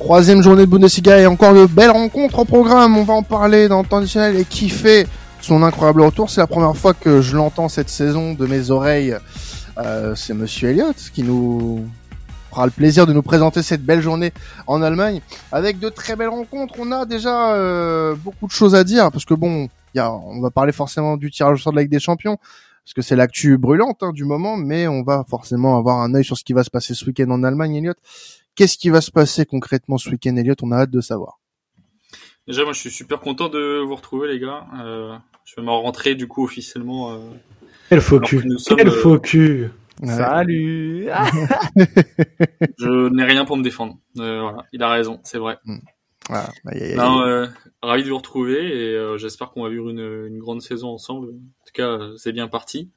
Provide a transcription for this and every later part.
Troisième journée de Bundesliga et encore de belles rencontres au programme. On va en parler dans le temps additionnel et qui fait son incroyable retour. C'est la première fois que je l'entends cette saison de mes oreilles. Euh, c'est Monsieur Elliott qui nous fera le plaisir de nous présenter cette belle journée en Allemagne avec de très belles rencontres. On a déjà euh, beaucoup de choses à dire parce que bon, y a, on va parler forcément du tirage au sort de la Ligue des Champions parce que c'est l'actu brûlante hein, du moment, mais on va forcément avoir un œil sur ce qui va se passer ce week-end en Allemagne, Elliott. Qu'est-ce qui va se passer concrètement ce week-end, Elliot On a hâte de savoir. Déjà, moi, je suis super content de vous retrouver, les gars. Euh, je vais m'en rentrer, du coup, officiellement. Euh, Quel faux cul Quel euh, faux cul Salut Je n'ai rien pour me défendre. Euh, voilà, il a raison, c'est vrai. Mm. Voilà. Euh, ravi de vous retrouver et j'espère qu'on va vivre une, une, grande saison ensemble. En tout cas, c'est bien parti.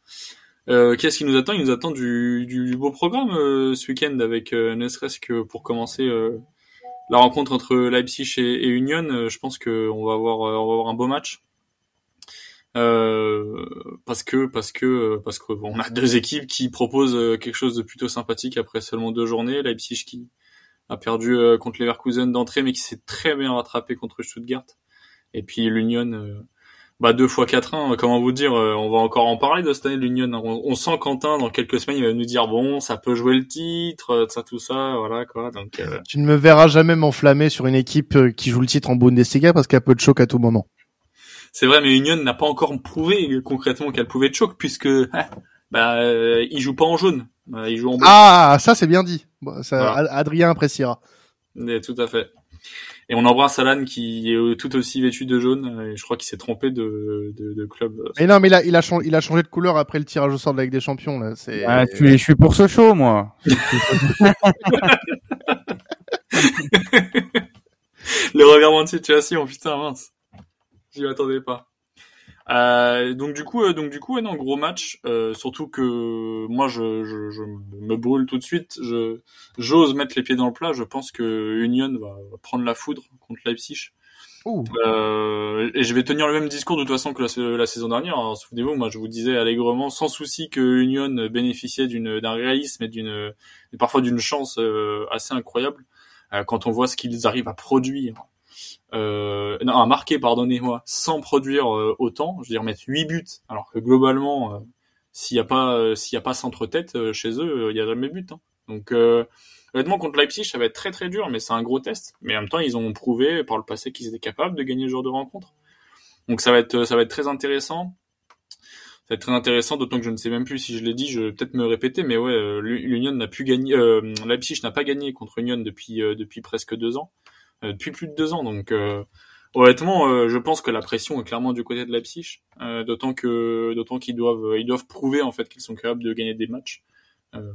Euh, Qu'est-ce qui nous attend? Il nous attend du, du beau programme euh, ce week-end avec euh, ne serait-ce que pour commencer euh, la rencontre entre Leipzig et, Union. je pense qu'on va avoir on va avoir un beau match. parce que parce que parce qu'on a deux équipes qui proposent quelque chose de plutôt sympathique après seulement deux journées. Leipzig qui a perdu contre Leverkusen d'entrée mais qui s'est très bien rattrapé contre Stuttgart. Et puis l'Union bah deux fois 4-1, comment vous dire, euh, on va encore en parler de cette année de l'Union. On, sent Quentin dans quelques semaines, il va nous dire bon, ça peut jouer le titre, euh, ça tout ça, voilà quoi. Donc euh, tu ne me verras jamais m'enflammer sur une équipe qui joue le titre en Bundesliga parce qu'elle peut de choc à tout moment. C'est vrai, mais Union n'a pas encore prouvé concrètement qu'elle pouvait de choc puisque bah il joue pas en jaune, il joue en bleu. Ah, ça c'est bien dit. ça, Adrien appréciera. tout à fait. Et on embrasse Alan qui est tout aussi vêtu de jaune. Et je crois qu'il s'est trompé de, de, de, club. Mais non, mais il a, il a, changé, il a changé de couleur après le tirage au sort de la Ligue des Champions. Là. C'est... Ah, tu, je suis pour ce show, moi. le revirement de situation, putain mince. J'y attendais pas. Euh, donc du coup, euh, donc du coup, non, gros match. Euh, surtout que moi, je, je, je, me brûle tout de suite. Je j'ose mettre les pieds dans le plat. Je pense que Union va prendre la foudre contre Leipzig. Euh, et je vais tenir le même discours de toute façon que la, la saison dernière. Souvenez-vous, moi, je vous disais allègrement, sans souci, que Union bénéficiait d'une d'un réalisme et d'une et parfois d'une chance euh, assez incroyable quand on voit ce qu'ils arrivent à produire euh, non, à marquer, pardonnez-moi, sans produire euh, autant, je veux dire mettre 8 buts, alors que globalement, euh, s'il n'y a pas euh, s'il y a pas centre-tête chez eux, il y a jamais but. Hein. Donc honnêtement contre Leipzig, ça va être très très dur, mais c'est un gros test. Mais en même temps, ils ont prouvé par le passé qu'ils étaient capables de gagner ce genre de rencontre. Donc ça va être ça va être très intéressant. Ça va être très intéressant, d'autant que je ne sais même plus si je l'ai dit, je vais peut-être me répéter, mais ouais, l'Union n'a gagner, euh, Leipzig n'a pas gagné contre Union depuis depuis presque deux ans. Euh, depuis plus de deux ans. Donc euh, honnêtement, euh, je pense que la pression est clairement du côté de Leipzig, d'autant que d'autant qu'ils doivent ils doivent prouver en fait qu'ils sont capables de gagner des matchs.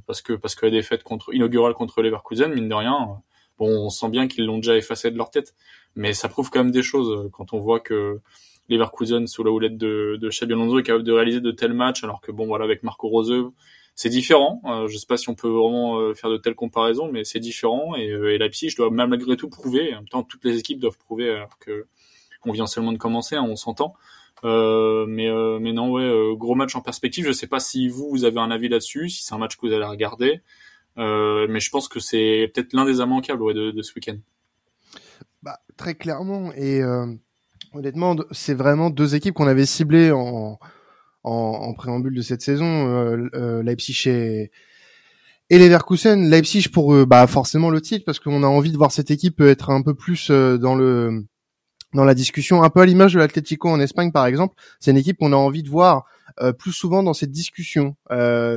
parce que parce que la défaite contre inaugurale contre Leverkusen mine de rien bon on sent bien qu'ils l'ont déjà effacé de leur tête mais ça prouve quand même des choses quand on voit que Leverkusen sous la houlette de, de Xabi Alonso est capable de réaliser de tels matchs alors que bon voilà avec Marco Rose c'est différent. Euh, je sais pas si on peut vraiment euh, faire de telles comparaisons, mais c'est différent. Et, euh, et Leipzig doit malgré tout prouver. En même temps, toutes les équipes doivent prouver alors que on vient seulement de commencer, hein, on s'entend. Mais non, ouais, gros match en perspective. Je sais pas si vous vous avez un avis là-dessus, si c'est un match que vous allez regarder. mais je pense que c'est peut-être l'un des immanquables ouais, de, de, ce week-end. Bah, très clairement. Et honnêtement, c'est vraiment deux équipes qu'on avait ciblées en en, préambule de cette saison, euh, euh, Leipzig et, et Leverkusen. Leipzig pour bah forcément le titre parce qu'on a envie de voir cette équipe être un peu plus euh, dans le dans la discussion, un peu à l'image de l'Atlético en Espagne par exemple. C'est une équipe qu'on a envie de voir plus souvent dans cette discussion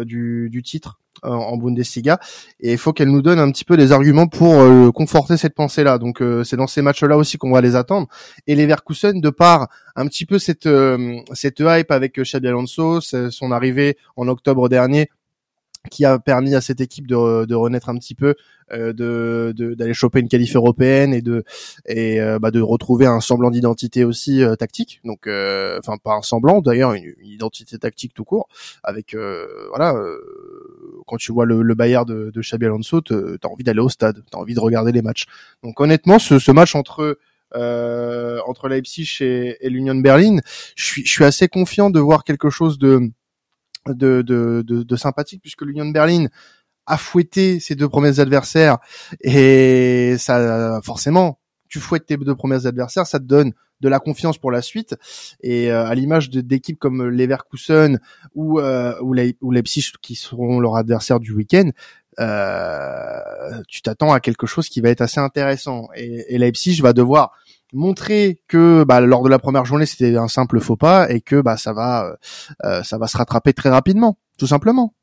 du, du titre en Bundesliga et il faut qu'elle nous donne un petit peu des arguments pour euh, conforter cette pensée-là. Donc euh, c'est dans ces matchs-là aussi qu'on va les attendre. Et les Verkusen, de par un petit peu cette euh, hype avec Xabi Alonso, son arrivée en octobre dernier qui a permis à cette équipe de, renaître un petit peu, euh, de d'aller choper une qualif européenne et de et euh, bah, de retrouver un semblant d'identité aussi euh, tactique. Donc, euh, enfin pas un semblant d'ailleurs, une, identité tactique tout court. Avec voilà, quand tu vois le, le Bayern de, de Xabi Alonso, t'as envie d'aller au stade, t'as envie de regarder les matchs. Donc honnêtement, ce, ce match entre entre Leipzig et, et l'Union Berlin, je suis je suis assez confiant de voir quelque chose de de, de, de, de sympathique puisque l'Union de Berlin fouetter ses deux premiers adversaires et ça forcément tu fouettes tes deux premiers adversaires, ça te donne de la confiance pour la suite. Et euh, à l'image d'équipes comme Leverkusen ou euh, ou, ou Leipzig qui seront leurs adversaires du week-end, euh, tu t'attends à quelque chose qui va être assez intéressant. Et, et Leipzig va devoir montrer que bah, lors de la première journée c'était un simple faux pas et que bah ça va euh, ça va se rattraper très rapidement, tout simplement.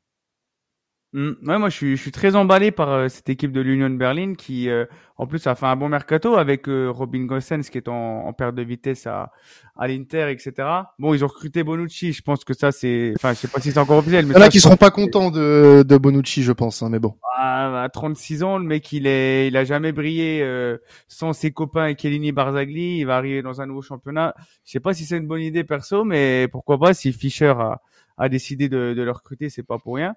Mmh. Ouais, moi je suis, je suis très emballé par euh, cette équipe de l'Union Berlin qui, euh, en plus, a fait un bon mercato avec euh, Robin Gosens qui est en, en perte de vitesse à, à l'Inter, etc. Bon, ils ont recruté Bonucci. Je pense que ça c'est, enfin, je sais pas si c'est encore officiel. Mais Il y en a qui seront pas contents de, de Bonucci, je pense, hein, mais bon. À, à 36 ans, le mec il est, il a jamais brillé sans ses copains et Kellini Barzagli. Il va arriver dans un nouveau championnat. Je sais pas si c'est une bonne idée perso, mais pourquoi pas si Fischer a, a décidé de, de le recruter, c'est pas pour rien.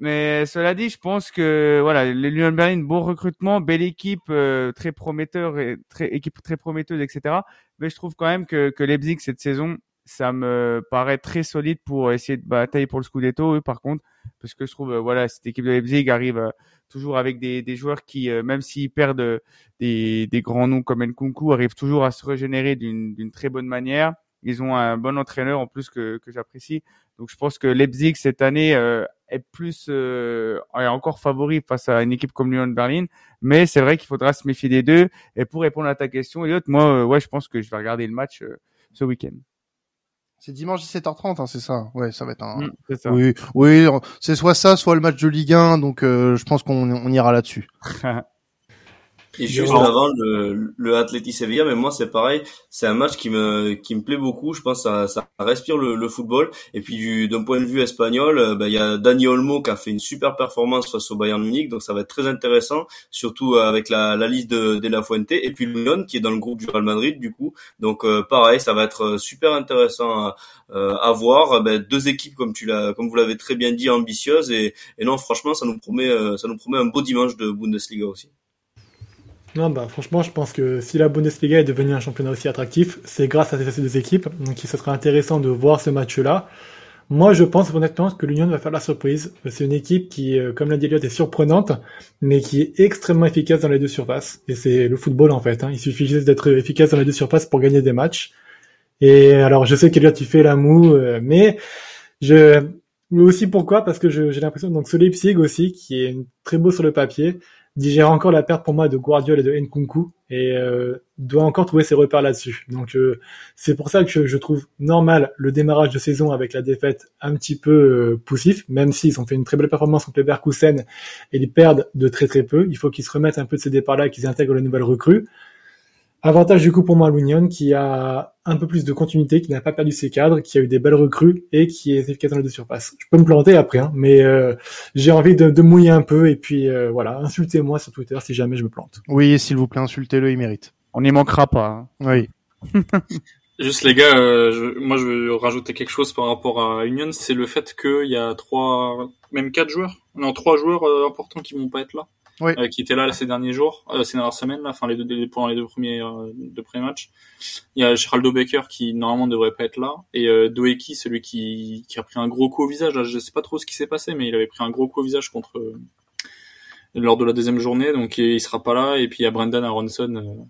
Mais cela dit, je pense que voilà, l'Union Berlin, bon recrutement, belle équipe, euh, très prometteur, et très équipe très prometteuse, etc. Mais je trouve quand même que, que Leipzig cette saison, ça me paraît très solide pour essayer de batailler pour le Scudetto. par contre, parce que je trouve, euh, voilà, cette équipe de Leipzig arrive euh, toujours avec des, des joueurs qui, même s'ils perdent des, des grands noms comme Nkunku, arrivent toujours à se régénérer d'une très bonne manière. Ils ont un bon entraîneur en plus que, que j'apprécie. Donc je pense que Leipzig cette année euh, est plus euh, est encore favori face à une équipe comme Lyon Berlin, mais c'est vrai qu'il faudra se méfier des deux. Et pour répondre à ta question, Elliot, moi euh, ouais, je pense que je vais regarder le match euh, ce week-end. C'est dimanche 17h30, hein, c'est ça. Ouais, ça va être un. Mm, ça. Oui, oui, c'est soit ça, soit le match de Ligue 1. Donc je pense qu'on on ira là-dessus. Et juste avant le, le Atleti Sevilla, mais moi c'est pareil, c'est un match qui me qui me plaît beaucoup. Je pense que ça, ça respire le, le football. Et puis d'un point de vue espagnol, euh, ben, il y a Dani Olmo qui a fait une super performance face au Bayern Munich, donc ça va être très intéressant, surtout euh, avec la, la liste de, de La Fuente et puis Lyon qui est dans le groupe du Real Madrid du coup. Donc euh, pareil, ça va être super intéressant à, à voir. Ben, deux équipes comme tu l'as, comme vous l'avez très bien dit, ambitieuses et, et non franchement ça nous promet ça nous promet un beau dimanche de Bundesliga aussi. Non, bah franchement, je pense que si la Bundesliga est devenue un championnat aussi attractif, c'est grâce à ces deux équipes. Donc, ce sera intéressant de voir ce match-là. Moi, je pense honnêtement que l'Union va faire la surprise. C'est une équipe qui, euh, comme l'a dit Elliot, est surprenante, mais qui est extrêmement efficace dans les deux surfaces. Et c'est le football en fait. Hein. Il suffit juste d'être efficace dans les deux surfaces pour gagner des matchs. Et alors, je sais qu'Elliot, tu fais la moue, euh, mais je, aussi pourquoi? Parce que j'ai l'impression donc ce Leipzig aussi, qui est très beau sur le papier, digère encore la perte pour moi de Guardiola et de Nkunku et euh, doit encore trouver ses repères là-dessus. Donc euh, c'est pour ça que je, trouve normal le démarrage de saison avec la défaite un petit peu euh, poussif, même s'ils ont fait une très belle performance contre Leverkusen et ils perdent de très très peu. Il faut qu'ils se remettent un peu de ces départs-là, qu'ils intègrent les nouvelles recrues. Avantage du coup pour moi l'Union qui a un peu plus de continuité, qui n'a pas perdu ses cadres, qui a eu des belles recrues et qui est efficace dans les deux surfaces. Je peux me planter après, hein, mais euh, j'ai envie de, de, mouiller un peu et puis euh, voilà, insultez-moi sur Twitter si jamais je me plante. Oui, s'il vous plaît, insultez-le, il mérite. On n'y manquera pas. Hein. Oui. Juste les gars, euh, je, moi je veux rajouter quelque chose par rapport à Union, c'est le fait qu'il y a trois, même quatre joueurs, non trois joueurs importants qui vont pas être là oui. euh, qui était là ces derniers jours, euh, ces dernières semaines, là, enfin les deux, les, pendant les deux premiers, euh, deux premiers matchs. Il y a Geraldo Becker qui normalement devrait pas être là et euh, Doeki, celui qui, qui a pris un gros coup au visage. Là, je sais pas trop ce qui s'est passé, mais il avait pris un gros coup au visage contre euh, lors de la deuxième journée, donc il sera pas là. Et puis il y a Brendan Aronson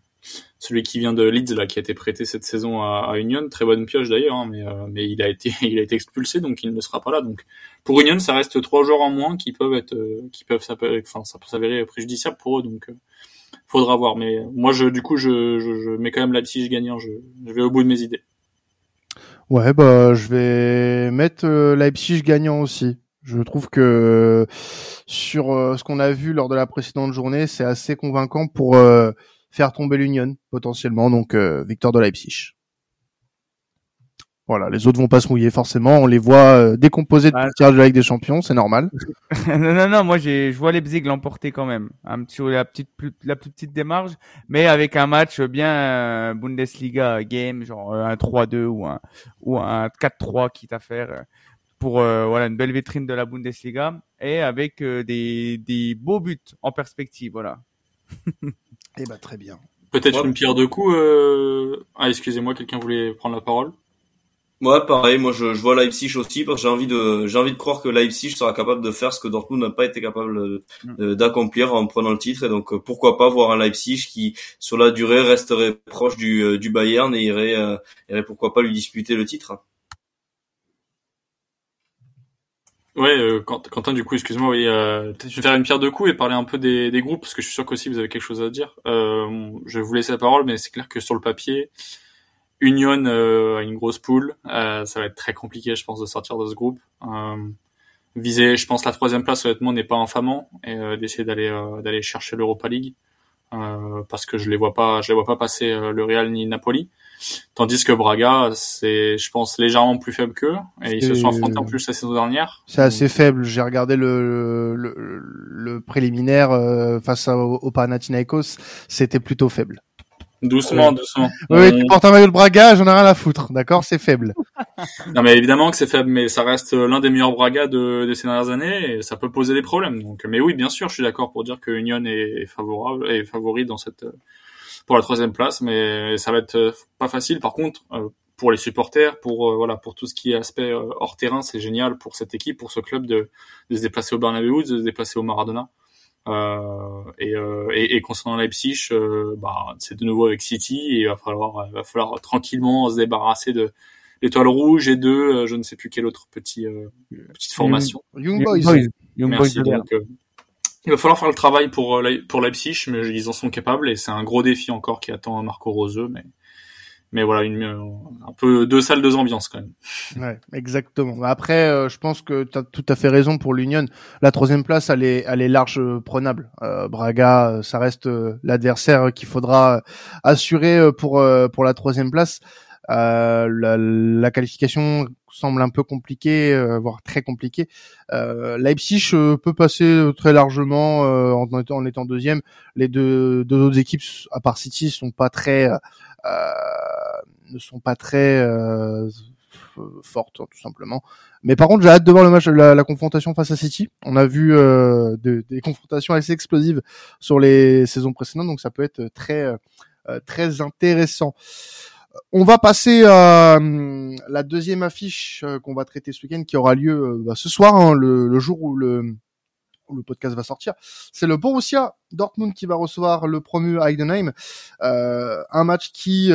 celui qui vient de Leeds là qui a été prêté cette saison à, Union. Très bonne pioche d'ailleurs hein, mais euh, mais il a été il a été expulsé donc il ne sera pas là. Donc pour Union ça reste trois joueurs en moins qui peuvent être euh, qui peuvent enfin ça peut s'avérer préjudiciable pour eux donc euh, faudra voir. Mais moi je du coup je, je, je mets quand même Leipzig gagnant. Je, je vais au bout de mes idées. Ouais bah je vais mettre euh, Leipzig gagnant aussi. Je trouve que sur euh, ce qu'on a vu lors de la précédente journée c'est assez convaincant pour euh, faire tomber l'Union potentiellement, donc euh, victoire de Leipzig. Voilà, les autres vont pas se mouiller forcément, on les voit euh, décomposer de tirage de la Ligue des Champions, c'est normal. non, non, non, moi j'ai, je vois Leipzig l'emporter quand même, un petit, la petite, plus, la plus petite démarche, mais avec un match bien euh, Bundesliga game, genre un 3-2 ou un ou un 4-3 quitte à faire pour euh, voilà une belle vitrine de la Bundesliga et avec euh, des, des beaux buts en perspective, voilà. Eh ben très bien. Peut-être une pierre de coups. Euh... Ah excusez-moi, quelqu'un voulait prendre la parole? Ouais, pareil. Moi, je, je vois Leipzig aussi parce que j'ai envie de, j'ai envie de croire que Leipzig sera capable de faire ce que Dortmund n'a pas été capable d'accomplir en prenant le titre. Et donc, euh, pourquoi pas voir un Leipzig qui, sur la durée, resterait proche du, euh, du Bayern et irait, euh, irait pourquoi pas lui disputer le titre. Ouais, euh, Quentin, du coup, excuse-moi, oui, euh, peut-être je vais faire une pierre de coups et parler un peu des, des groupes, parce que je suis sûr qu'aussi vous avez quelque chose à dire. Euh, je vais vous laisser la parole, mais c'est clair que sur le papier, Union euh, a une grosse poule. Euh, ça va être très compliqué, je pense, de sortir de ce groupe. Euh, viser, je pense, la troisième place, honnêtement, n'est pas infamant, et d'essayer d'aller d'aller chercher l'Europa League, parce que je les vois pas, je les vois pas passer le Real ni Napoli. Tandis que Braga, c'est, je pense, légèrement plus faible qu'eux. Et ils se sont affrontés en plus la saison dernière. C'est assez faible. J'ai regardé le, le, le préliminaire euh, face au, au Panathinaikos. C'était plutôt faible. Doucement, doucement. Oui, tu portes un maillot de Braga, j'en ai rien à foutre, d'accord C'est faible. non, mais évidemment que c'est faible, mais ça reste l'un des meilleurs Braga de, de, ces dernières années et ça peut poser des problèmes. Donc, mais oui, bien sûr, je suis d'accord pour dire que Union est favorable et favori dans cette pour la troisième place, mais ça va être euh, pas facile. Par contre, euh, pour les supporters, pour euh, voilà, pour tout ce qui est aspect hors terrain, c'est génial pour cette équipe, pour ce club de, de se déplacer au Bernabeu, de se déplacer au Maradona. Euh, et, euh, et, et, concernant Leipzig, euh, bah, c'est de nouveau avec City et il va falloir, va falloir tranquillement se débarrasser de l'étoile rouge et de je ne sais plus quelle autre petit, petite formation. Young, Boys. Young Merci. Boys donc, il va falloir faire le travail pour euh, pour Leipzig, mais ils en sont capables et c'est un gros défi encore qui attend Marco Roseux, mais mais voilà une un peu deux salles deux ambiances quand même. Ouais, exactement. Après, euh, je pense que tu as tout à fait raison pour l'Union. La troisième place, elle est elle est large euh, prenable. Braga, ça reste l'adversaire qu'il faudra assurer pour pour la troisième place. La, la, qualification semble un peu compliqué, euh, voire très compliqué. Euh, Leipzig euh, peut passer très largement en, en, étant deuxième. Les deux, deux autres équipes, à part City, sont pas très, ne sont pas très fortes tout simplement. Mais par contre, j'ai hâte de voir le match, la, la, confrontation face à City. On a vu euh, de, des confrontations assez explosives sur les saisons précédentes, donc ça peut être très euh, très intéressant. On va passer à euh, la deuxième affiche euh, qu'on va traiter ce week-end, qui aura lieu euh, bah, ce soir, hein, le, jour où le, podcast va sortir. C'est le Borussia Dortmund qui va recevoir le promu Heidenheim. un match qui, sur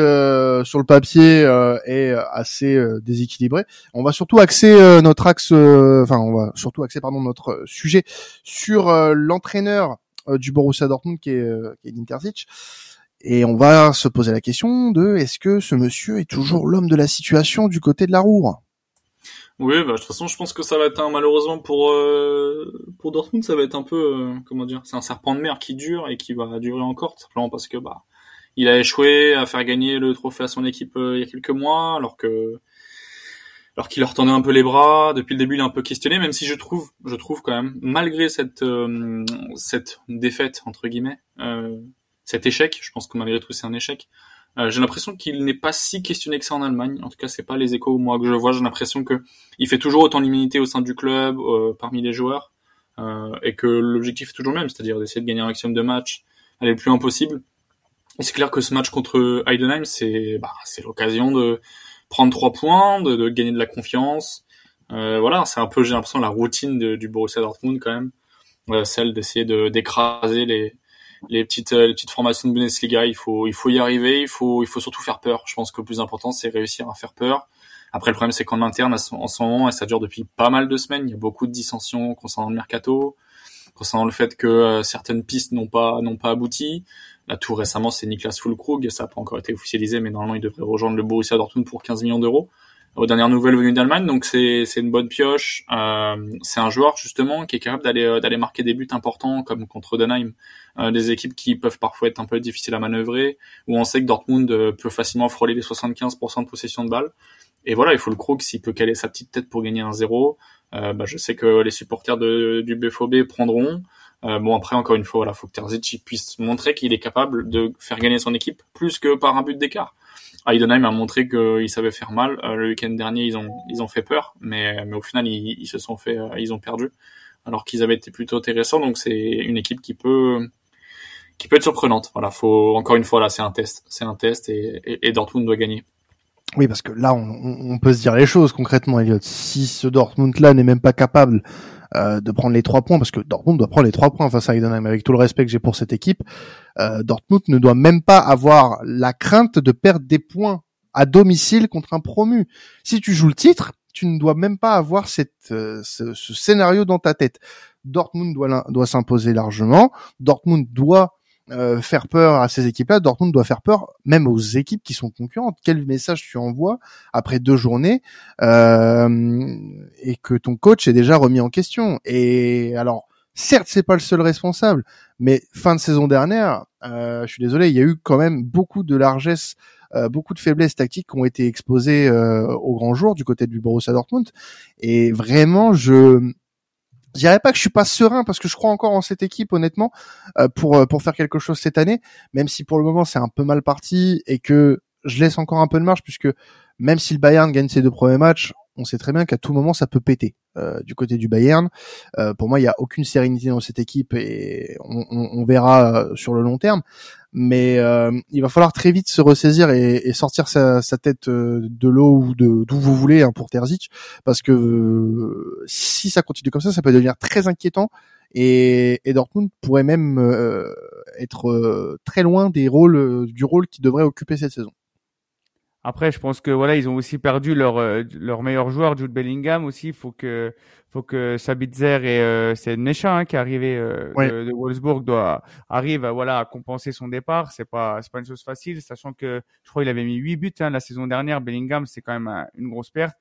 le papier, est assez déséquilibré. On va surtout axer notre axe, enfin, on va surtout axer pardon notre sujet sur l'entraîneur du Borussia Dortmund qui est, qui et on va se poser la question de est-ce que ce monsieur est toujours l'homme de la situation du côté de la roue? Oui, bah, de toute façon, je pense que ça va être un, malheureusement pour euh, pour Dortmund, ça va être un peu euh, comment dire, c'est un serpent de mer qui dure et qui va durer encore, simplement parce que bah il a échoué à faire gagner le trophée à son équipe euh, il y a quelques mois, alors que alors qu'il leur tendait un peu les bras. Depuis le début, il est un peu questionné, même si je trouve, je trouve quand même, malgré cette cette défaite entre guillemets, cet échec. Je pense que malgré tout, c'est un échec. Euh, j'ai l'impression qu'il n'est pas si questionné que ça en Allemagne. En tout cas, c'est pas les échos moi que je vois. J'ai l'impression que il fait toujours autant d'immunité au sein du club, euh, parmi les joueurs, euh, et que l'objectif est toujours le même, c'est-à-dire d'essayer de gagner un maximum de matchs, aller le plus loin possible. Et c'est clair que ce match contre Heidenheim, c'est bah, c'est l'occasion de prendre trois points, de, de, gagner de la confiance. Euh, voilà, c'est un peu j'ai l'impression la routine du Borussia Dortmund quand même, celle d'essayer de d'écraser les les petites euh, les petites formations de Bundesliga, il faut il faut y arriver, il faut il faut surtout faire peur. Je pense que le plus important c'est réussir à faire peur. Après le problème c'est qu'en interne en ce moment et ça dure depuis pas mal de semaines, il y a beaucoup de dissensions concernant le mercato, concernant le fait que euh, certaines pistes n'ont pas n'ont pas abouti. Là tout récemment c'est Niklas Fulkrug, ça n'a pas encore été officialisé mais normalement il devrait rejoindre le Borussia Dortmund pour 15 millions d'euros aux dernières nouvelles venues d'Allemagne. Donc c'est une bonne pioche. Euh, c'est un joueur justement qui est capable d'aller euh, d'aller marquer des buts importants comme contre Denheim, euh, des équipes qui peuvent parfois être un peu difficiles à manœuvrer, où on sait que Dortmund euh, peut facilement frôler les 75% de possession de balle. Et voilà, il faut le Krug s'il peut caler sa petite tête pour gagner un zéro. Euh, bah, je sais que les supporters de, du BFOB prendront. Euh, bon après encore une fois, voilà, faut que Terzic puisse montrer qu'il est capable de faire gagner son équipe plus que par un but d'écart. Heidenheim a montré qu'il savait faire mal. Euh, le week-end dernier, ils ont ils ont fait peur, mais mais au final, ils, se sont fait, euh, ils ont perdu, alors qu'ils avaient été plutôt intéressants. Donc c'est une équipe qui peut qui peut être surprenante. Voilà, faut encore une fois là, c'est un test, c'est un test et, Dortmund doit gagner. Oui, parce que là, on, peut se dire les choses concrètement, Elliot. Si ce Dortmund-là n'est même pas capable euh, de prendre les trois points, parce que Dortmund doit prendre les trois points face à Heidenheim, avec tout le respect que j'ai pour cette équipe, euh, Dortmund ne doit même pas avoir la crainte de perdre des points à domicile contre un promu. Si tu joues le titre, tu ne dois même pas avoir cette, euh, ce, ce, scénario dans ta tête. Dortmund doit, doit s'imposer largement. Dortmund doit euh, faire peur à ces équipes-là. Dortmund doit faire peur même aux équipes qui sont concurrentes. Quel message tu envoies après deux journées euh, et que ton coach est déjà remis en question? Et alors, certes, c'est pas le seul responsable, mais fin de saison dernière, euh, je suis désolé, il y a eu quand même beaucoup de largesse beaucoup de faiblesses tactiques qui ont été exposées au grand jour du côté du Borussia Dortmund. Et vraiment, je je dirais pas que je suis pas serein parce que je crois encore en cette équipe honnêtement euh, pour euh, pour faire quelque chose cette année, même si pour le moment c'est un peu mal parti et que je laisse encore un peu de marge puisque même si le Bayern gagne ses deux premiers matchs, on sait très bien qu'à tout moment ça peut péter euh, du côté du Bayern. Pour moi, il y a aucune sérénité dans cette équipe et on verra sur le long terme mais euh, il va falloir très vite se ressaisir et, sortir sa, tête euh, de l'eau ou de d'où vous voulez hein, pour Terzic, parce que euh, si ça continue comme ça, ça peut devenir très inquiétant et, et Dortmund pourrait même être très loin des rôles du rôle qu'il devrait occuper cette saison. Après, je pense que voilà, ils ont aussi perdu leur leur meilleur joueur, Jude Bellingham aussi. Il faut que faut que Sabitzer et euh, c'est Necha hein, qui est arrivé euh, de, Wolfsburg doit arrive à, voilà à compenser son départ. C'est pas c'est pas une chose facile, sachant que je crois qu'il avait mis 8 buts hein, la saison dernière. Bellingham, c'est quand même une grosse perte.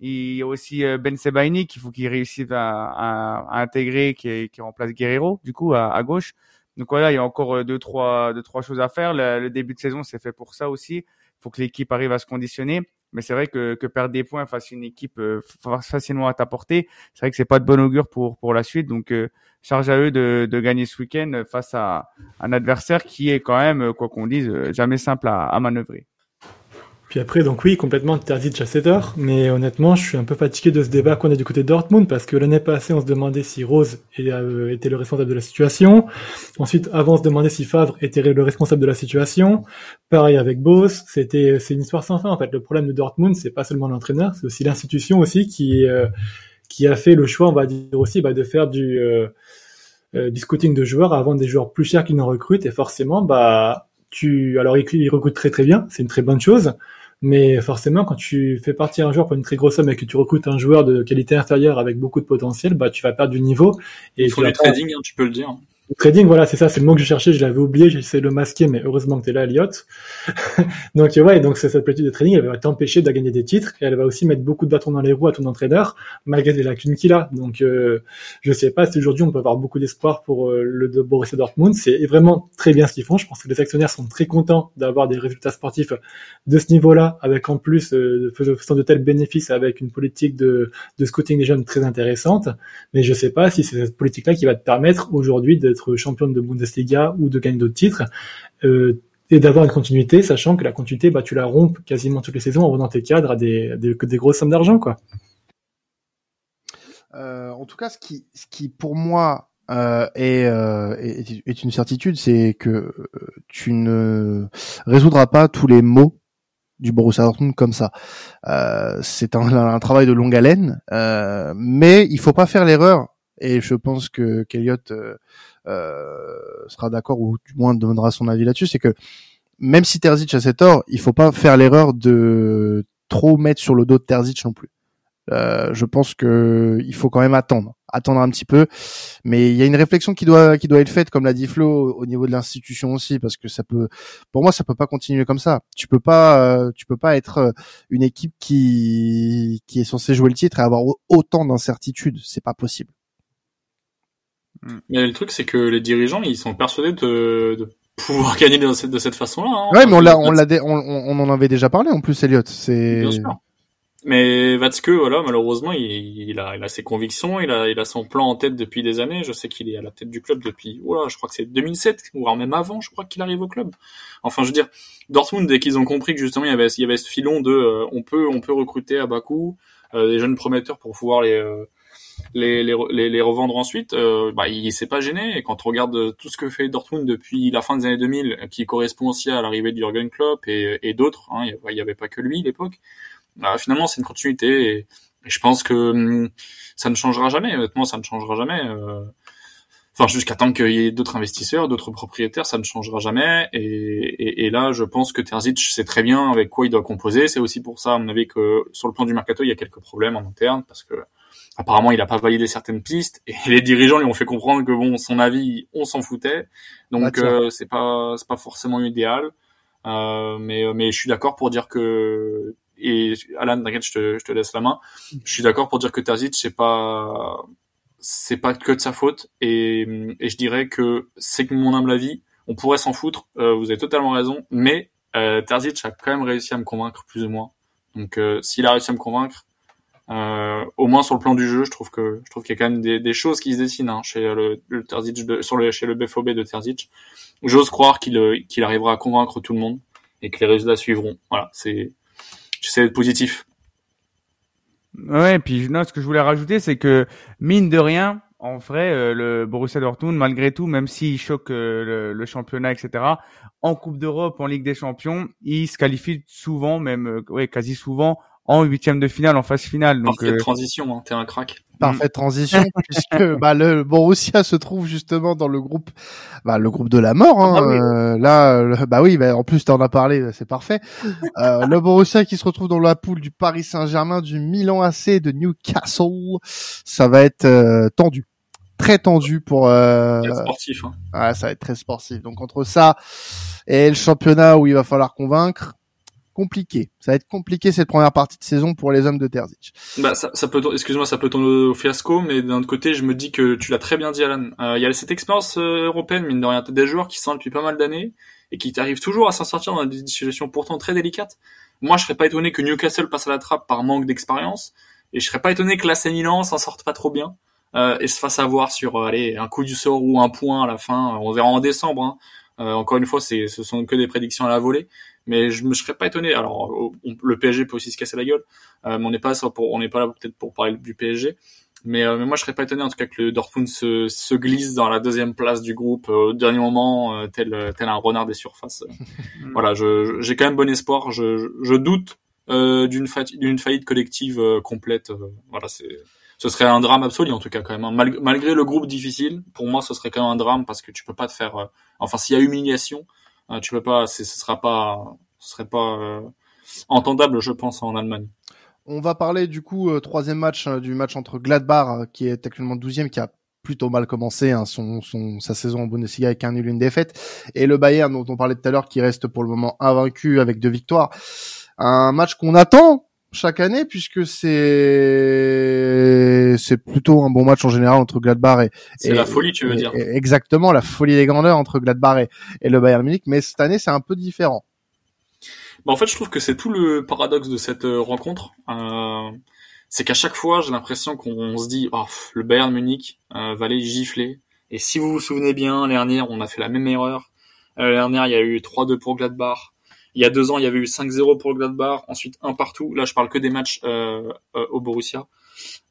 Il y a aussi euh, Ben Sebaini qu'il faut qu'il réussisse à, à, intégrer, qui, qui remplace Guerrero du coup à, à, gauche. Donc voilà, il y a encore euh, deux trois deux trois choses à faire. Le, le début de saison c'est fait pour ça aussi. Faut que l'équipe arrive à se conditionner. Mais c'est vrai que, perdre des points face à une équipe euh, facilement à ta portée, c'est vrai que c'est pas de bon augure pour pour la suite. Donc euh, charge à eux de, de gagner ce week-end face à un adversaire qui est quand même, quoi qu'on dise, jamais simple à, à manœuvrer. Puis après, donc oui, complètement Terzic à 7 heures, mais honnêtement, je suis un peu fatigué de ce débat qu'on a du côté de Dortmund, parce que l'année passée, on se demandait si Rose euh, était le responsable de la situation. Ensuite, avant, on se demandait si Favre était le responsable de la situation. Pareil avec Boss, c'était, c'est une histoire sans fin, en fait. Le problème de Dortmund, c'est pas seulement l'entraîneur, c'est aussi l'institution aussi qui, euh, qui a fait le choix, on va dire aussi, bah, de faire du, euh, du scouting de joueurs avant des joueurs plus chers qu'ils n'en recrutent, et forcément, bah, tu, alors ils recrutent très très bien, c'est une très bonne chose, mais forcément, quand tu fais partir un joueur pour une très grosse somme et que tu recrutes un joueur de qualité inférieure avec beaucoup de potentiel, bah tu vas perdre du niveau. Et Il faut du trading, hein, tu peux le dire trading, voilà, c'est ça, c'est le mot que je cherchais, je l'avais oublié, essayé de le masquer, mais heureusement que t'es là, Elliot. donc, ouais, donc cette politique de trading, elle va t'empêcher de gagner des titres, et elle va aussi mettre beaucoup de bâtons dans les roues à ton entraîneur, malgré les lacunes qu'il a. Donc, euh, je sais pas si aujourd'hui on peut avoir beaucoup d'espoir pour euh, le de Borussia Dortmund. C'est vraiment très bien ce qu'ils font. Je pense que les actionnaires sont très contents d'avoir des résultats sportifs de ce niveau-là, avec en plus, euh, faisant de tels bénéfices avec une politique de, de scouting des jeunes très intéressante. Mais je sais pas si c'est cette politique-là qui va te permettre aujourd'hui d'être champion de Bundesliga ou de gagner d'autres titres. Euh, et d'avoir une continuité, sachant que la continuité, bah, tu la rompes quasiment toutes les saisons en vendant tes cadres à des, des, grosses sommes d'argent, quoi. Euh, en tout cas, ce qui, ce qui pour moi euh, est, est, une certitude, c'est que tu ne résoudras pas tous les maux du Borussia Dortmund comme ça. C'est un, travail de longue haleine, mais il faut pas faire l'erreur. Et je pense que qu'Eliott sera d'accord ou du moins donnera son avis là-dessus, c'est que même si Terzic a cet tort, il faut pas faire l'erreur de trop mettre sur le dos de Terzic non plus. Euh, je pense que il faut quand même attendre, attendre un petit peu. Mais il y a une réflexion qui doit qui doit être faite, comme l'a dit Flo, au niveau de l'institution aussi, parce que ça peut, pour moi, ça peut pas continuer comme ça. Tu peux pas, euh, tu peux pas être euh, une équipe qui qui est censée jouer le titre et avoir autant d'incertitudes. C'est pas possible. Mais le truc, c'est que les dirigeants, ils sont persuadés de, de pouvoir gagner de cette, de cette façon-là. Hein. Ouais, mais on l'a, on l'a, on, on, en avait déjà parlé en plus, Elliot. C'est. Bien sûr. Mais Vatske, voilà, malheureusement, il, il, a, il a ses convictions, il a, il a son plan en tête depuis des années. Je sais qu'il est à la tête du club depuis, voilà, je crois que c'est 2007, voire même avant, je crois qu'il arrive au club. Enfin, je veux dire, Dortmund, dès qu'ils ont compris que justement il y avait, il y avait ce filon de, euh, on peut, on peut recruter à bas coût, euh, des jeunes prometteurs pour pouvoir les, euh, les, les, les, revendre ensuite, euh, bah, il s'est pas gêné. Et quand on regarde tout ce que fait Dortmund depuis la fin des années 2000, qui correspond aussi à l'arrivée du Jurgen Klopp et, et d'autres, hein, il n'y avait pas que lui à l'époque, bah, finalement c'est une continuité. Et, je pense que hum, ça ne changera jamais. Honnêtement, ça ne changera jamais. Euh, enfin jusqu'à temps qu'il y ait d'autres investisseurs, d'autres propriétaires, ça ne changera jamais. Et, et, et, là, je pense que Terzic sait très bien avec quoi il doit composer. C'est aussi pour ça, à mon avis, que sur le plan du mercato, il y a quelques problèmes en interne parce que apparemment, il n'a pas validé certaines pistes et les dirigeants lui ont fait comprendre que bon, son avis, on s'en foutait. Donc euh, c'est pas c'est pas forcément idéal. Euh, mais mais je suis d'accord pour dire que et Alan, t'inquiète, je te, je te laisse la main. Je suis d'accord pour dire que Terzic c'est pas c'est pas que de sa faute et, et je dirais que c'est que mon humble avis, on pourrait s'en foutre. Euh, vous avez totalement raison, mais euh, Terzic a quand même réussi à me convaincre plus ou moins. Donc euh, s'il a réussi à me convaincre, euh, au moins sur le plan du jeu, je trouve que je trouve qu'il y a quand même des, des choses qui se dessinent hein, chez le, le Terzic de, sur le chez le BFOB de Terzic. J'ose croire qu'il euh, qu'il arrivera à convaincre tout le monde et que les résultats suivront. Voilà, c'est j'essaie d'être positif. Ouais, puis non, ce que je voulais rajouter, c'est que mine de rien, en vrai, euh, le Borussia Dortmund, malgré tout, même s'il choque euh, le, le, championnat, etc., en Coupe d'Europe, en Ligue des Champions, il se qualifie souvent, même euh, ouais, quasi souvent, en huitième de finale, en phase finale. Donc, Parfaite transition, hein, t'es un crack. Parfaite transition, puisque bah, le Borussia se trouve justement dans le groupe, bah, le groupe de la mort. Hein, ah, oui. euh, là, bah oui, bah, en plus t'en as parlé, c'est parfait. euh, le Borussia qui se retrouve dans la poule du Paris Saint-Germain, du Milan AC, de Newcastle, ça va être euh, tendu très tendu pour euh... sportif. Hein. Ouais, ça va être très sportif. Donc entre ça et le championnat où il va falloir convaincre, compliqué. Ça va être compliqué cette première partie de saison pour les hommes de Terzic. Bah ça, ça peut, excuse-moi, ça peut tomber au fiasco, mais d'un autre côté, je me dis que tu l'as très bien dit, Alan. Il euh, y a cette expérience euh, européenne, mine de rien, des joueurs qui sont depuis pas mal d'années et qui arrivent toujours à s'en sortir dans des situations pourtant très délicates. Moi, je serais pas étonné que Newcastle passe à la trappe par manque d'expérience, et je serais pas étonné que la Milan s'en sorte pas trop bien euh, et se fasse avoir sur euh, allez un coup du sort ou un point à la fin. On verra en décembre. Hein. Euh, encore une fois, c'est ce sont que des prédictions à la volée, mais je me serais pas étonné. Alors on, le PSG peut aussi se casser la gueule, euh, mais on n'est pas pour on n'est pas là peut-être pour parler du PSG. Mais, euh, mais, moi je serais pas étonné en tout cas que le Dortmund se, se glisse dans la deuxième place du groupe au dernier moment tel tel un renard des surfaces. voilà, je j'ai quand même bon espoir. Je, je doute d'une d'une faillite collective complète. voilà, c'est ce serait un drame absolu en tout cas quand même. Hein. Malgré, le groupe difficile, pour moi, ce serait quand même un drame parce que tu peux pas te faire. Euh, enfin, s'il y a humiliation, euh, tu peux pas. Ce sera pas. Ce serait pas euh, entendable, je pense, en Allemagne. On va parler du coup troisième match du match entre Gladbach qui est actuellement douzième, qui a plutôt mal commencé hein, son, son, sa saison en Bundesliga avec un nul une défaite et le Bayern dont on parlait tout à l'heure qui reste pour le moment invaincu avec deux victoires un match qu'on attend chaque année puisque c'est c'est plutôt un bon match en général entre Gladbach et c'est la folie tu veux dire. exactement la folie des grandeurs entre Gladbach et, et, le Bayern Munich. Mais cette année c'est un peu différent. Bah en fait je trouve que c'est tout le paradoxe de cette euh, rencontre. Euh, c'est qu'à chaque fois j'ai l'impression qu'on se dit oh, le Bayern Munich euh, va aller gifler. Et si vous vous souvenez bien l'année dernière on a fait la même erreur. Euh, l'année dernière il y a eu 3-2 pour Gladbach il y a deux ans, il y avait eu 5-0 pour le Gladbach, ensuite un partout. Là, je parle que des matchs euh, euh, au Borussia.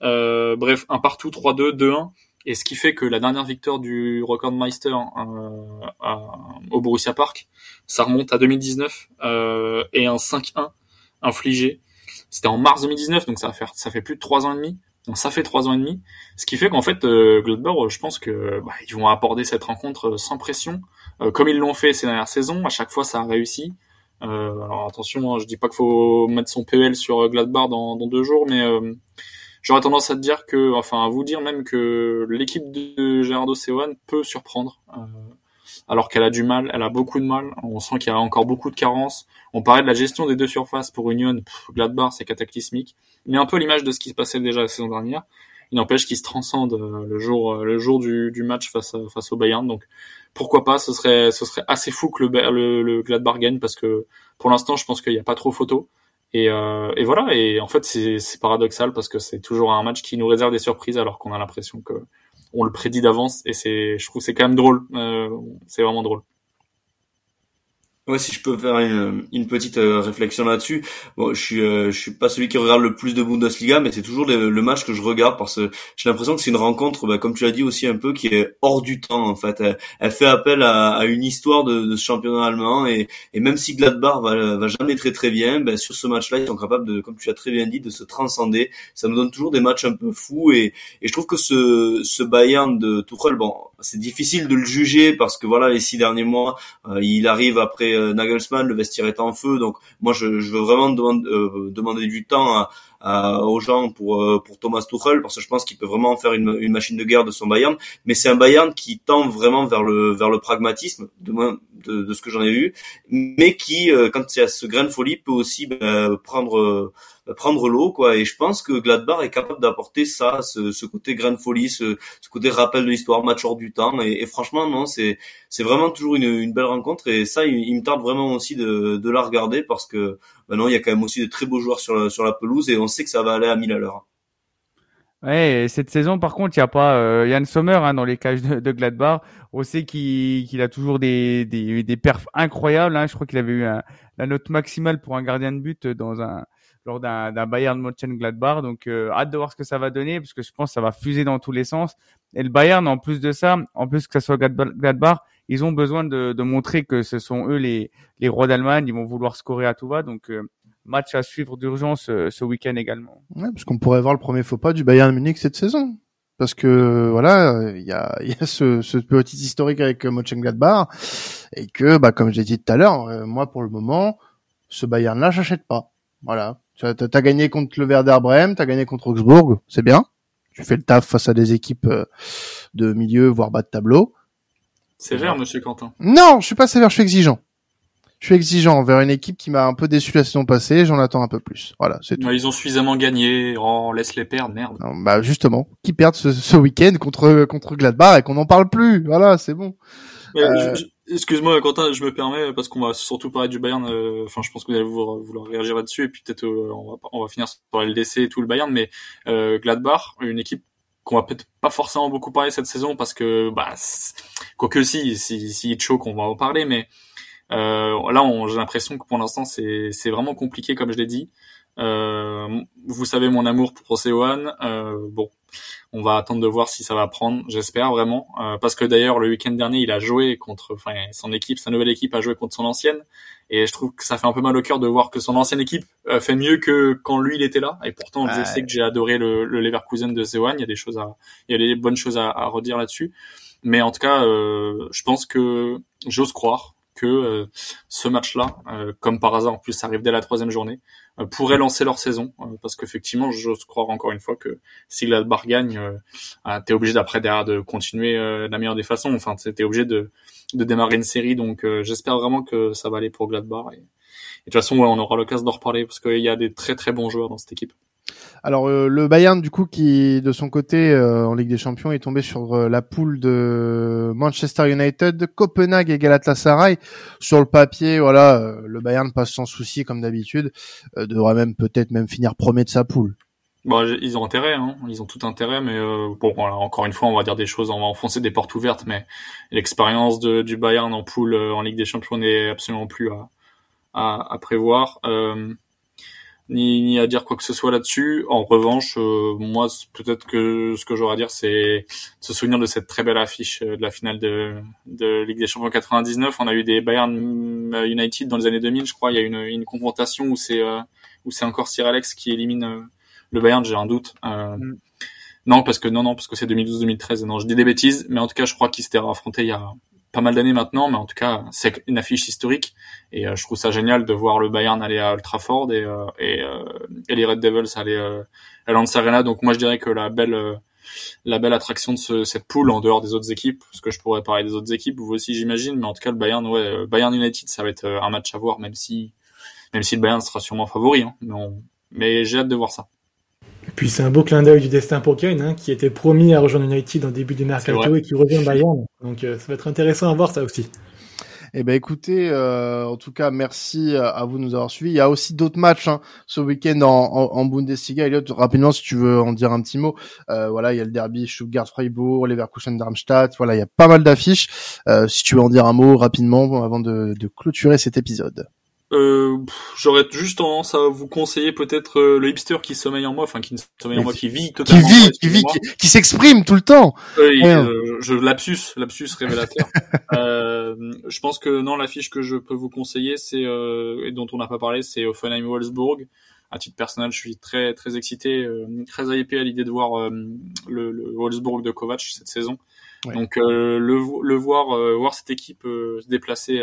Euh, bref, un partout, 3-2, 2-1. Et ce qui fait que la dernière victoire du Recordmeister euh, au Borussia Park, ça remonte à 2019 euh, et un 5-1 infligé. C'était en mars 2019, donc ça ça fait plus de trois ans et demi. Donc ça fait trois ans et demi, ce qui fait qu'en fait euh, Gladbach, je pense que bah, ils vont aborder cette rencontre sans pression, comme ils l'ont fait ces dernières saisons. À chaque fois, ça a réussi. Euh, alors attention, hein, je dis pas qu'il faut mettre son PL sur Gladbach dans, dans deux jours, mais euh, j'aurais tendance à te dire que, enfin à vous dire même que l'équipe de Gerardo Seoane peut surprendre, euh, alors qu'elle a du mal, elle a beaucoup de mal. On sent qu'il y a encore beaucoup de carences. On parlait de la gestion des deux surfaces pour Union, Gladbach c'est cataclysmique, mais un peu l'image de ce qui se passait déjà la saison dernière. Il n'empêche qu'il se transcende le jour le jour du, du match face face au Bayern. Donc pourquoi pas ce serait ce serait assez fou que le le, le Gladbach parce que pour l'instant je pense qu'il n'y a pas trop photo. Et, euh, et voilà. Et en fait c'est paradoxal parce que c'est toujours un match qui nous réserve des surprises alors qu'on a l'impression que on le prédit d'avance. Et c'est je trouve c'est quand même drôle. Euh, c'est vraiment drôle Ouais, si je peux faire une, une petite euh, réflexion là-dessus. Bon, je suis, euh, je suis pas celui qui regarde le plus de Bundesliga, mais c'est toujours le, match que je regarde parce que j'ai l'impression que c'est une rencontre, bah, comme tu l'as dit aussi un peu, qui est hors du temps en fait. Elle, fait appel à, à, une histoire de, de, ce championnat allemand et, et même si Gladbach va, va jamais très très bien, ben sur ce match-là, ils sont capables de, comme tu as très bien dit, de se transcender. Ça nous donne toujours des matchs un peu fous et, et je trouve que ce, ce Bayern de Tuchel, bon, c'est difficile de le juger parce que voilà, les six derniers mois, euh, il arrive après euh, Nagelsmann, le vestiaire est en feu. Donc moi, je, veux vraiment demander, euh, demander du temps aux gens pour euh, pour Thomas Tuchel parce que je pense qu'il peut vraiment faire une, une, machine de guerre de son Bayern. Mais c'est un Bayern qui tend vraiment vers le vers le pragmatisme, de, de, de ce que j'en ai vu, mais qui, quand il y a ce grain de folie, peut aussi ben, prendre prendre l'eau quoi et je pense que Gladbach est capable d'apporter ça ce, ce, côté grain de folie ce, ce côté rappel de l'histoire match hors du temps et, et franchement non c'est c'est vraiment toujours une, une, belle rencontre et ça il, me tarde vraiment aussi de, de la regarder parce que ben non il y a quand même aussi de très beaux joueurs sur la, sur la pelouse et on sait que ça va aller à 1000 à l'heure Ouais, cette saison, par contre, il n'y a pas euh, Yann Sommer hein, dans les cages de, de Gladbach. On sait qu'il qu'il a toujours des, des, des perfs incroyables. Hein. Je crois qu'il avait eu un, la note maximale pour un gardien de but dans un lors d'un Bayern Mönchengladbach. Donc, euh, hâte de voir ce que ça va donner parce que je pense que ça va fuser dans tous les sens. Et le Bayern, en plus de ça, en plus que ça soit Gladbach, ils ont besoin de, de montrer que ce sont eux les, les rois d'Allemagne. Ils vont vouloir scorer à tout va. Donc, euh, match à suivre d'urgence euh, ce week-end également. Ouais, parce qu'on pourrait voir le premier faux pas du Bayern Munich cette saison. Parce que voilà, il y a, y a ce, ce, petit historique avec Mönchengladbach et que, bah, comme j'ai dit tout à l'heure, moi pour le moment, ce Bayern-là, j'achète pas. Voilà, tu as, gagné contre le Werder Bremen, tu as gagné contre Augsbourg, c'est bien. Tu fais le taf face à des équipes euh, de milieu, voire bas de tableau. Sévère, monsieur Quentin. Non, je suis pas sévère, je suis exigeant. Je suis exigeant envers une équipe qui m'a un peu déçu la saison passée, j'en attends un peu plus. Voilà, c'est tout. ils ont suffisamment gagné, on laisse les perdre, merde. bah justement, qui perdent ce, ce week-end contre contre Gladbach et qu'on n'en parle plus? Voilà, c'est bon. Euh, excuse-moi, Quentin, je me permets parce qu'on va surtout parler du Bayern. Euh, enfin, je pense que vous allez vouloir, réagir là-dessus et puis peut-être euh, on, va, on va finir sur LDC et tout le Bayern. Mais Gladbach, une équipe qu'on va peut-être pas forcément beaucoup parler cette saison parce que bah quoique si si si choke on va en parler mais euh, là j'ai l'impression que pour l'instant c'est vraiment compliqué comme je l'ai dit euh, vous savez mon amour pour Océan euh, bon on va attendre de voir si ça va prendre, j'espère vraiment, euh, parce que d'ailleurs le week-end dernier il a joué contre, enfin son équipe, sa nouvelle équipe a joué contre son ancienne, et je trouve que ça fait un peu mal au cœur de voir que son ancienne équipe euh, fait mieux que quand lui il était là. Et pourtant je sais que j'ai adoré le, le, Leverkusen de Zewan, il y a des choses à, il y a des bonnes choses à, à redire là-dessus, mais en tout cas euh, je pense que j'ose croire que euh, ce match-là, euh, comme par hasard en plus ça arrive dès la troisième journée, euh, pourrait lancer leur saison parce qu'effectivement j'ose croire encore une fois que si Gladbach gagne, t'es obligé d'après derrière de continuer de la meilleure des façons. Enfin t'es obligé de, de démarrer une série donc j'espère vraiment que ça va aller pour Gladbach et, et de toute façon on aura l'occasion d'en reparler parce qu'il y a des très très bons joueurs dans cette équipe. Alors euh, le Bayern du coup qui de son côté euh, en Ligue des Champions est tombé sur euh, la poule de Manchester United, Copenhague et Galatasaray. Sur le papier, voilà, le Bayern passe sans souci comme d'habitude, devrait même peut-être même finir premier de sa poule. Bon, ils ont intérêt, hein. ils ont tout intérêt, mais bon, voilà, encore une fois, on va dire des choses, on va enfoncer des portes ouvertes, mais l'expérience du Bayern en poule en Ligue des Champions n'est absolument plus à, à, à prévoir ni, ni à dire quoi que ce soit là-dessus. En revanche, euh, moi, peut-être que ce que j'aurais à dire, c'est se souvenir de cette très belle affiche euh, de la finale de, de Ligue des Champions 99. On a eu des Bayern euh, United dans les années 2000, je crois. Il y a une, une confrontation où c'est où c'est encore Sir Alex qui élimine le Bayern. J'ai un doute. Mm. Non, parce que non, non, parce que c'est 2012-2013. Non, je dis des bêtises, mais en tout cas, je crois qu'ils s'étaient affrontés il y a pas mal d'années maintenant, mais en tout cas, c'est une affiche historique. Et euh, je trouve ça génial de voir le Bayern aller à Ultra Ford et, euh, et, euh, et, les Red Devils aller à Lance Arena. Donc moi, je dirais que la belle la belle attraction de ce, cette poule en dehors des autres équipes, parce que je pourrais parler des autres équipes, vous aussi j'imagine, mais en tout cas le Bayern, ouais, Bayern United, ça va être un match à voir, même si même si le Bayern sera sûrement favori, hein, mais, mais j'ai hâte de voir ça. Puis c'est un beau clin d'œil du destin pour Kane, hein, qui était promis à rejoindre United en début du mercato et qui revient au Bayern. Donc euh, ça va être intéressant à voir ça aussi. Eh ben écoutez, euh, en tout cas, merci à vous de nous avoir suivis. Il y a aussi d'autres matchs hein, ce week-end en, en, en, Bundesliga. Elliot, rapidement, si tu veux en dire un petit mot. Euh, voilà, il y a le derby Stuttgart-Freiburg, Leverkusen-Darmstadt. Voilà, il y a pas mal d'affiches. Euh, si tu veux en dire un mot rapidement avant de, de clôturer cet épisode. Euh, J'aurais juste tendance à vous conseiller peut-être euh, le hipster qui sommeille en moi, enfin qui sommeille en moi, qui vit totalement. Qui vit, qui vit, qui, s'exprime tout le temps. Oui, euh, je lapsus, lapsus révélateur. euh, je pense que non, l'affiche que je peux vous conseiller, c'est euh, et dont on n'a pas parlé, c'est Offenheim Wolfsburg. À titre personnel, je suis très très excité, très hypé à l'idée de voir le, le Wolfsburg de Kovac cette saison. Donc euh, le, le voir euh, voir cette équipe euh, se déplacer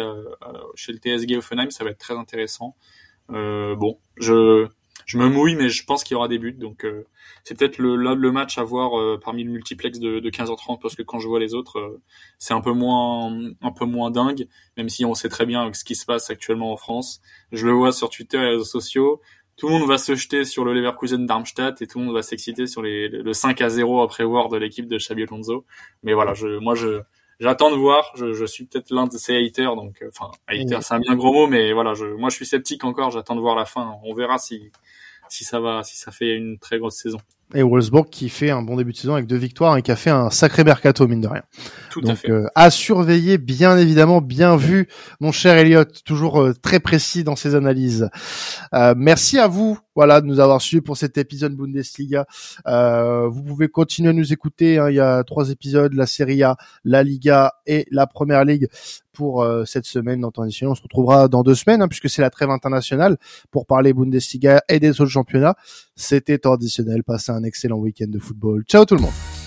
chez le TSG Offenheim, ça va être très intéressant. bon, je je me mouille, mais je pense qu'il y aura des buts. Donc c'est peut-être le, le match à voir parmi le multiplex de, de 15h30 parce que quand je vois les autres, c'est un peu moins un peu moins dingue. Même si on sait très bien ce qui se passe actuellement en France. Je le vois sur Twitter et les réseaux sociaux tout le monde va se jeter sur le Leverkusen Darmstadt et tout le monde va s'exciter sur les, le 5 à 0 à prévoir de l'équipe de Xabi Alonso. Mais voilà, je, moi, je, j'attends de voir. Je, je suis peut-être l'un de ces haters, donc, euh, enfin, hater, c'est un bien gros mot, mais voilà, je, moi, je suis sceptique encore. J'attends de voir la fin. On verra si, si ça va, si ça fait une très grosse saison et Wolfsburg qui fait un bon début de saison avec deux victoires et qui a fait un sacré mercato mine de rien. Tout Donc, à fait. Euh, à surveiller, bien évidemment, bien vu, mon cher Elliot, toujours euh, très précis dans ses analyses. Euh, merci à vous, voilà, de nous avoir suivis pour cet épisode Bundesliga. Euh, vous pouvez continuer à nous écouter. Hein, il y a trois épisodes la Serie A, la Liga et la Première Ligue pour euh, cette semaine dans On se retrouvera dans deux semaines, hein, puisque c'est la trêve internationale, pour parler Bundesliga et des autres championnats. C'était traditionnel. Passez un excellent week-end de football. Ciao tout le monde